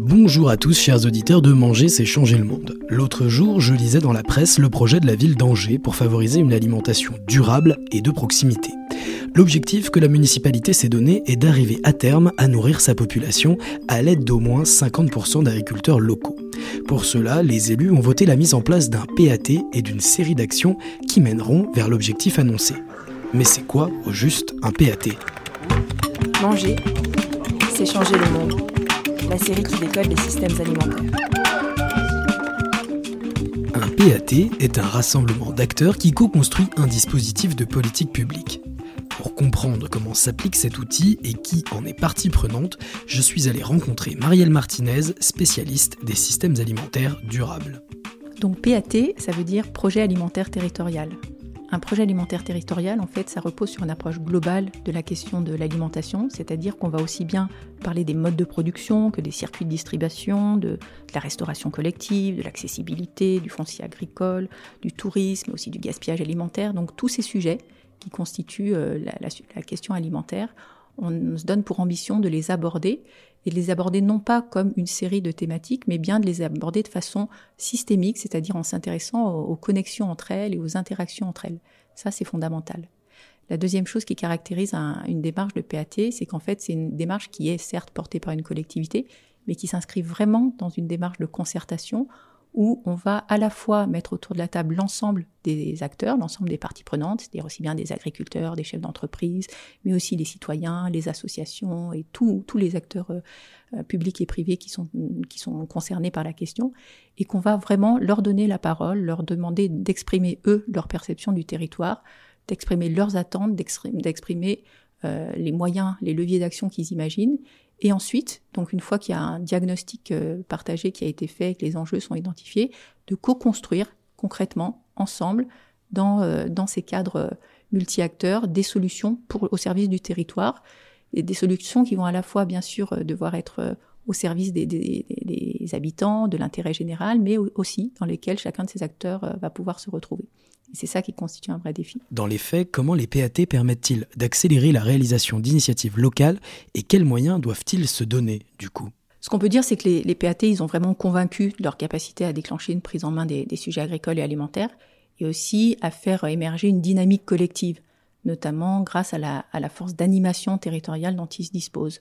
Bonjour à tous chers auditeurs de Manger c'est changer le monde. L'autre jour, je lisais dans la presse le projet de la ville d'Angers pour favoriser une alimentation durable et de proximité. L'objectif que la municipalité s'est donné est d'arriver à terme à nourrir sa population à l'aide d'au moins 50% d'agriculteurs locaux. Pour cela, les élus ont voté la mise en place d'un PAT et d'une série d'actions qui mèneront vers l'objectif annoncé. Mais c'est quoi au juste un PAT Manger, c'est changer le monde la série qui décode les systèmes alimentaires. Un PAT est un rassemblement d'acteurs qui co-construit un dispositif de politique publique. Pour comprendre comment s'applique cet outil et qui en est partie prenante, je suis allé rencontrer Marielle Martinez, spécialiste des systèmes alimentaires durables. Donc PAT, ça veut dire projet alimentaire territorial. Un projet alimentaire territorial, en fait, ça repose sur une approche globale de la question de l'alimentation, c'est-à-dire qu'on va aussi bien parler des modes de production que des circuits de distribution, de, la restauration collective, de l'accessibilité, du foncier agricole, du tourisme, aussi du gaspillage alimentaire. Donc tous ces sujets qui constituent euh, la question alimentaire, on se donne pour ambition de les aborder et de les aborder non pas comme une série de thématiques, mais bien de les aborder de façon systémique, c'est-à-dire en s'intéressant aux, connexions entre elles et aux interactions entre elles. Ça, c'est fondamental. La deuxième chose qui caractérise une démarche de PAT, c'est qu'en fait, c'est une démarche qui est certes portée par une collectivité, mais qui s'inscrit vraiment dans une démarche de concertation où on va à la fois mettre autour de la table l'ensemble des acteurs, l'ensemble des parties prenantes, c'est-à-dire aussi bien des agriculteurs, des chefs d'entreprise, mais aussi les citoyens, les associations et tous les acteurs euh, publics et privés qui sont, qui sont concernés par la question, et qu'on va vraiment leur donner la parole, leur demander d'exprimer eux leur perception du territoire, d'exprimer leurs attentes, d'exprimer euh, les moyens, les leviers d'action qu'ils imaginent, et ensuite, donc une fois qu'il y a un diagnostic euh, partagé qui a été fait et que les enjeux sont identifiés, de co-construire concrètement, ensemble, dans, euh, dans ces cadres euh, multi-acteurs, des solutions pour, au service du territoire, et des solutions qui vont à la fois, bien sûr, devoir être au service des, des, des habitants, de l'intérêt général, mais aussi dans lesquelles chacun de ces acteurs va pouvoir se retrouver. C'est ça qui constitue un vrai défi. Dans les faits, comment les PAT permettent-ils d'accélérer la réalisation d'initiatives locales et quels moyens doivent-ils se donner du coup? Ce qu'on peut dire, c'est que les, PAT, ils ont vraiment convaincu de leur capacité à déclencher une prise en main des, sujets agricoles et alimentaires, et aussi à faire émerger une dynamique collective, notamment grâce à la, à la force d'animation territoriale dont ils se disposent.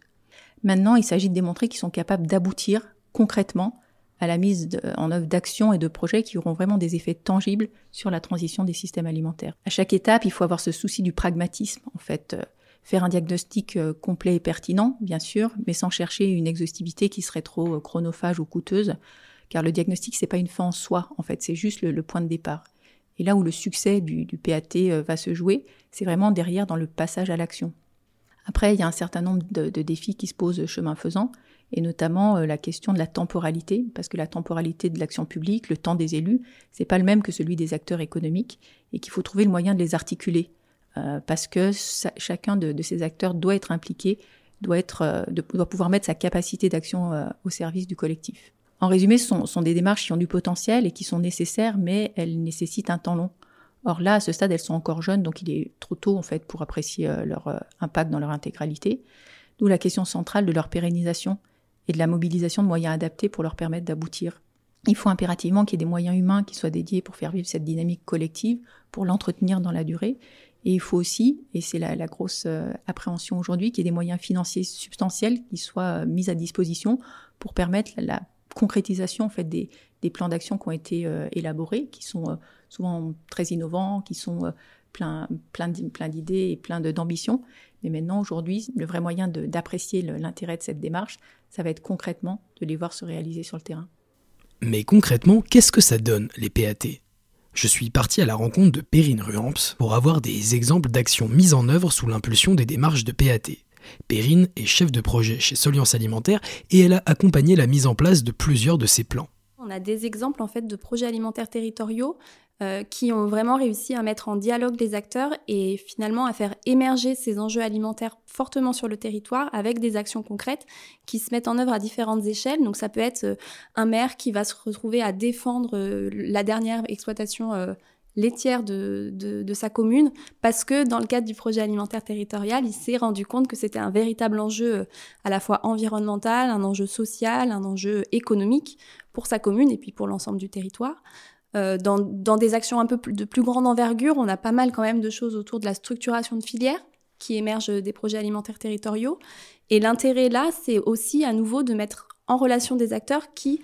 Maintenant, il s'agit de démontrer qu'ils sont capables d'aboutir concrètement à la mise en œuvre d'actions et de projets qui auront vraiment des effets tangibles sur la transition des systèmes alimentaires. À chaque étape, il faut avoir ce souci du pragmatisme, en fait, euh, faire un diagnostic euh, complet et pertinent, bien sûr, mais sans chercher une exhaustivité qui serait trop euh, chronophage ou coûteuse, car le diagnostic c'est pas une fin en soi, en fait, c'est juste le, point de départ. Et là où le succès du, PAT va se jouer, c'est vraiment derrière dans le passage à l'action. Après, il y a un certain nombre de défis qui se posent chemin faisant et notamment euh, la question de la temporalité, parce que la temporalité de l'action publique, le temps des élus, c'est pas le même que celui des acteurs économiques, et qu'il faut trouver le moyen de les articuler, euh, parce que chacun de, ces acteurs doit être impliqué, doit être, euh, doit pouvoir mettre sa capacité d'action au service du collectif. En résumé, ce sont, des démarches qui ont du potentiel et qui sont nécessaires, mais elles nécessitent un temps long. Or là, à ce stade, elles sont encore jeunes, donc il est trop tôt en fait pour apprécier leur impact dans leur intégralité. D'où la question centrale de leur pérennisation et de la mobilisation de moyens adaptés pour leur permettre d'aboutir. Il faut impérativement qu'il y ait des moyens humains qui soient dédiés pour faire vivre cette dynamique collective, pour l'entretenir dans la durée. Et il faut aussi, et c'est la, grosse euh, appréhension aujourd'hui, qu'il y ait des moyens financiers substantiels qui soient euh, mis à disposition pour permettre la, concrétisation en fait des, plans d'action qui ont été euh, élaborés, qui sont souvent très innovants, qui sont plein, plein, d'idées et plein d'ambitions. Mais maintenant, aujourd'hui, le vrai moyen d'apprécier l'intérêt de cette démarche, ça va être concrètement de les voir se réaliser sur le terrain. Mais concrètement, qu'est-ce que ça donne, les PAT Je suis parti à la rencontre de Perrine Ruamps pour avoir des exemples d'actions mises en œuvre sous l'impulsion des démarches de PAT. Perrine est chef de projet chez Soliance Alimentaire et elle a accompagné la mise en place de plusieurs de ces plans. On a des exemples en fait de projets alimentaires territoriaux euh, qui ont vraiment réussi à mettre en dialogue les acteurs et finalement à faire émerger ces enjeux alimentaires fortement sur le territoire avec des actions concrètes qui se mettent en œuvre à différentes échelles. Donc ça peut être euh, un maire qui va se retrouver à défendre euh, la dernière exploitation laitière de, de, sa commune, parce que dans le cadre du projet alimentaire territorial, il s'est rendu compte que c'était un véritable enjeu euh, à la fois environnemental, un enjeu social, un enjeu économique pour sa commune et puis pour l'ensemble du territoire. Euh, dans, dans, des actions un peu plus, de plus grande envergure, on a pas mal quand même de choses autour de la structuration de filières qui émergent des projets alimentaires territoriaux. Et l'intérêt là, c'est aussi à nouveau de mettre en relation des acteurs qui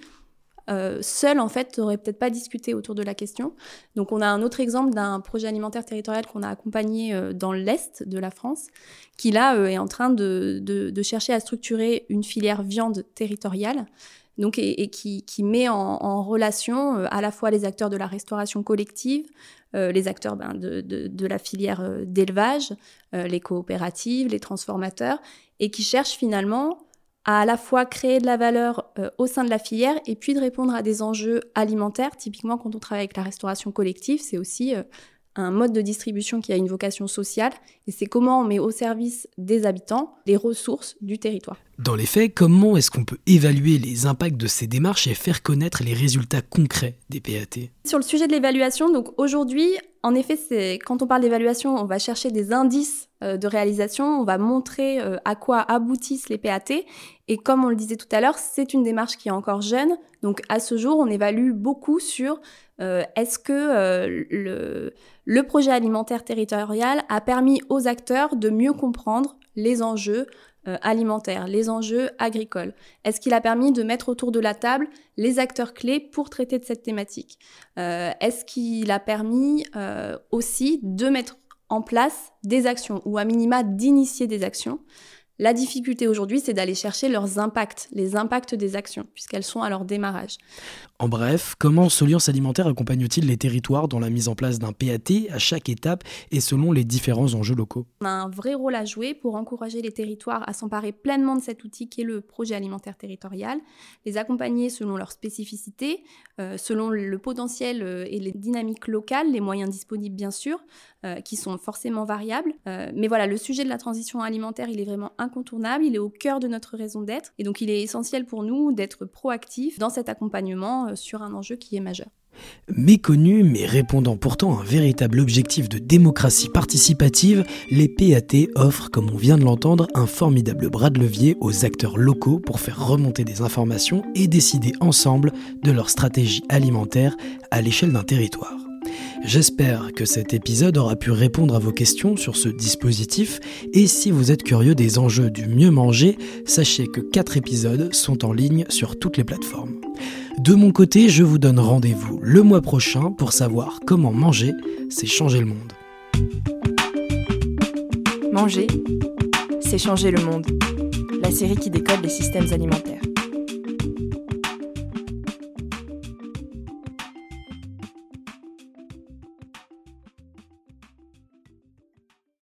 euh, seuls en fait n'auraient peut-être pas discuté autour de la question. Donc on a un autre exemple d'un projet alimentaire territorial qu'on a accompagné euh, dans l'est de la France, qui là euh, est en train de, chercher à structurer une filière viande territoriale. Donc, et, qui, met en, relation à la fois les acteurs de la restauration collective, les acteurs ben, de, de, la filière d'élevage, les coopératives, les transformateurs, et qui cherche finalement à à la fois créer de la valeur euh, au sein de la filière et puis de répondre à des enjeux alimentaires. Typiquement, quand on travaille avec la restauration collective, c'est aussi euh, un mode de distribution qui a une vocation sociale et c'est comment on met au service des habitants les ressources du territoire. Dans les faits, comment est-ce qu'on peut évaluer les impacts de ces démarches et faire connaître les résultats concrets des PAT Sur le sujet de l'évaluation, donc aujourd'hui, en effet, c'est quand on parle d'évaluation, on va chercher des indices euh, de réalisation, on va montrer euh, à quoi aboutissent les PAT. Et comme on le disait tout à l'heure, c'est une démarche qui est encore jeune. Donc à ce jour, on évalue beaucoup sur euh, est-ce que le, le projet alimentaire territorial a permis aux acteurs de mieux comprendre les enjeux euh, alimentaires, les enjeux agricoles. Est-ce qu'il a permis de mettre autour de la table les acteurs clés pour traiter de cette thématique? Euh, Est-ce qu'il a permis euh, aussi de mettre en place des actions ou à minima d'initier des actions? La difficulté aujourd'hui, c'est d'aller chercher leurs impacts, les impacts des actions, puisqu'elles sont à leur démarrage. En bref, comment Soliance Alimentaire accompagne-t-il les territoires dans la mise en place d'un PAT à chaque étape et selon les différents enjeux locaux? On a un vrai rôle à jouer pour encourager les territoires à s'emparer pleinement de cet outil qui est le projet alimentaire territorial, les accompagner selon leurs spécificités, euh, selon le potentiel euh, et les dynamiques locales, les moyens disponibles bien sûr, euh, qui sont forcément variables. mais voilà, le sujet de la transition alimentaire, il est vraiment incontournable, il est au cœur de notre raison d'être, et donc il est essentiel pour nous d'être proactifs dans cet accompagnement sur un enjeu qui est majeur. Méconnus mais répondant pourtant à un véritable objectif de démocratie participative, les PAT offrent, comme on vient de l'entendre, un formidable bras de levier aux acteurs locaux pour faire remonter des informations et décider ensemble de leur stratégie alimentaire à l'échelle d'un territoire. J'espère que cet épisode aura pu répondre à vos questions sur ce dispositif et si vous êtes curieux des enjeux du mieux manger, sachez que 4 épisodes sont en ligne sur toutes les plateformes. De mon côté, je vous donne rendez-vous le mois prochain pour savoir comment manger, c'est changer le monde. Manger, c'est changer le monde. La série qui décode les systèmes alimentaires.